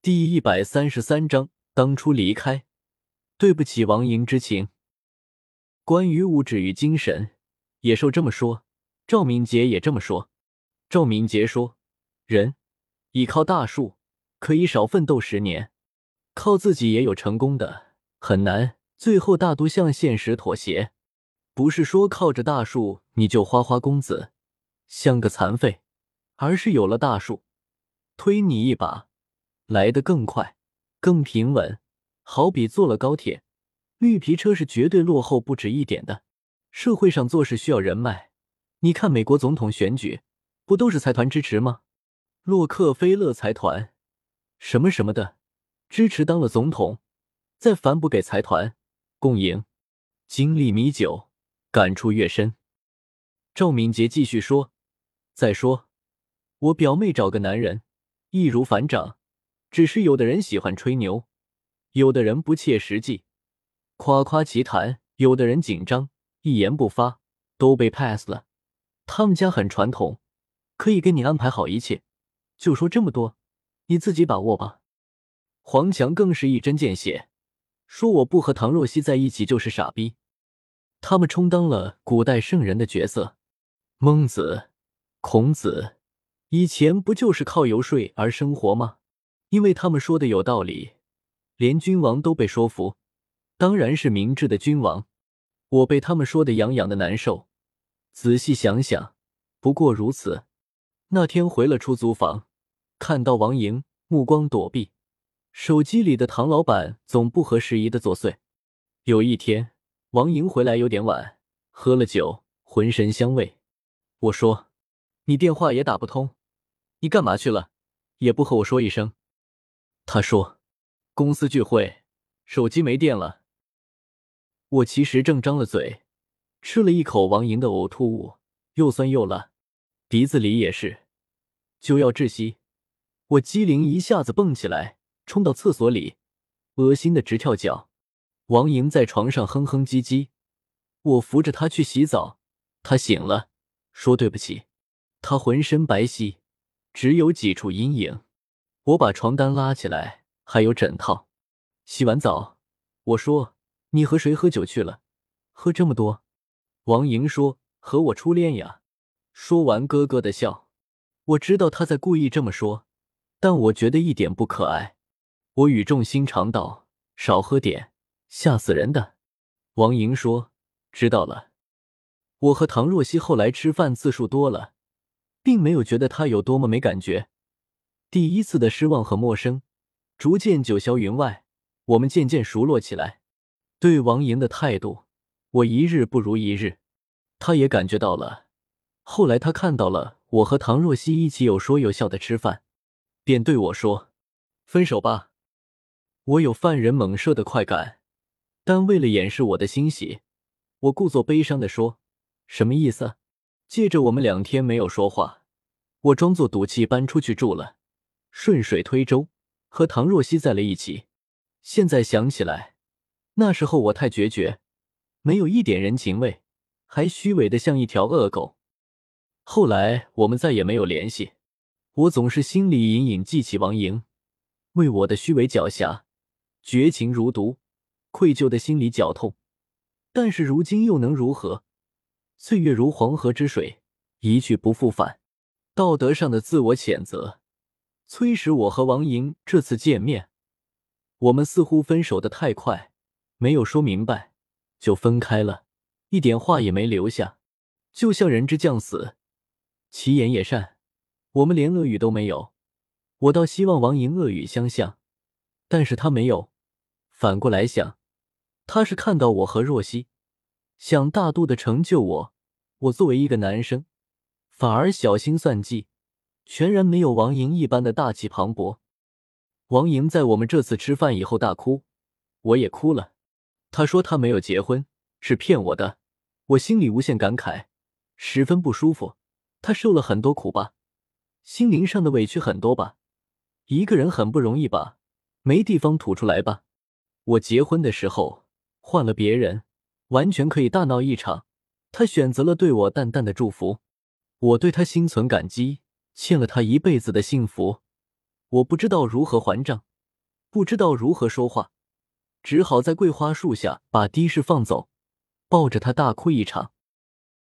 第一百三十三章，当初离开，对不起王莹之情。关于物质与精神，野兽这么说，赵明杰也这么说。赵明杰说：“人依靠大树，可以少奋斗十年；靠自己也有成功的，很难。最后大都向现实妥协。不是说靠着大树你就花花公子，像个残废，而是有了大树，推你一把。”来得更快，更平稳，好比坐了高铁，绿皮车是绝对落后不止一点的。社会上做事需要人脉，你看美国总统选举，不都是财团支持吗？洛克菲勒财团，什么什么的，支持当了总统，再反哺给财团，共赢。经历米久，感触越深。赵敏杰继续说：“再说，我表妹找个男人，易如反掌。”只是有的人喜欢吹牛，有的人不切实际，夸夸其谈；有的人紧张，一言不发，都被 pass 了。他们家很传统，可以给你安排好一切。就说这么多，你自己把握吧。黄强更是一针见血，说我不和唐若曦在一起就是傻逼。他们充当了古代圣人的角色，孟子、孔子以前不就是靠游说而生活吗？因为他们说的有道理，连君王都被说服，当然是明智的君王。我被他们说的痒痒的难受。仔细想想，不过如此。那天回了出租房，看到王莹目光躲避，手机里的唐老板总不合时宜的作祟。有一天，王莹回来有点晚，喝了酒，浑身香味。我说：“你电话也打不通，你干嘛去了？也不和我说一声。”他说：“公司聚会，手机没电了。”我其实正张了嘴，吃了一口王莹的呕吐物，又酸又辣，鼻子里也是，就要窒息。我机灵一下子蹦起来，冲到厕所里，恶心的直跳脚。王莹在床上哼哼唧唧，我扶着她去洗澡，她醒了，说对不起。她浑身白皙，只有几处阴影。我把床单拉起来，还有枕套。洗完澡，我说：“你和谁喝酒去了？喝这么多？”王莹说：“和我初恋呀。”说完咯咯的笑。我知道他在故意这么说，但我觉得一点不可爱。我语重心长道：“少喝点，吓死人的。”王莹说：“知道了。”我和唐若曦后来吃饭次数多了，并没有觉得他有多么没感觉。第一次的失望和陌生，逐渐九霄云外。我们渐渐熟络起来。对王莹的态度，我一日不如一日。他也感觉到了。后来他看到了我和唐若曦一起有说有笑的吃饭，便对我说：“分手吧。”我有犯人猛射的快感，但为了掩饰我的欣喜，我故作悲伤的说：“什么意思？”借着我们两天没有说话，我装作赌气搬出去住了。顺水推舟，和唐若曦在了一起。现在想起来，那时候我太决绝，没有一点人情味，还虚伪的像一条恶狗。后来我们再也没有联系。我总是心里隐隐记起王莹，为我的虚伪狡黠、绝情如毒，愧疚的心里绞痛。但是如今又能如何？岁月如黄河之水，一去不复返。道德上的自我谴责。催使我和王莹这次见面，我们似乎分手的太快，没有说明白就分开了，一点话也没留下，就像人之将死，其言也善。我们连恶语都没有，我倒希望王莹恶语相向，但是他没有。反过来想，他是看到我和若曦，想大度的成就我，我作为一个男生，反而小心算计。全然没有王莹一般的大气磅礴。王莹在我们这次吃饭以后大哭，我也哭了。她说她没有结婚，是骗我的。我心里无限感慨，十分不舒服。她受了很多苦吧，心灵上的委屈很多吧。一个人很不容易吧，没地方吐出来吧。我结婚的时候换了别人，完全可以大闹一场。她选择了对我淡淡的祝福，我对她心存感激。欠了他一辈子的幸福，我不知道如何还账。不知道如何说话，只好在桂花树下把的士放走，抱着他大哭一场。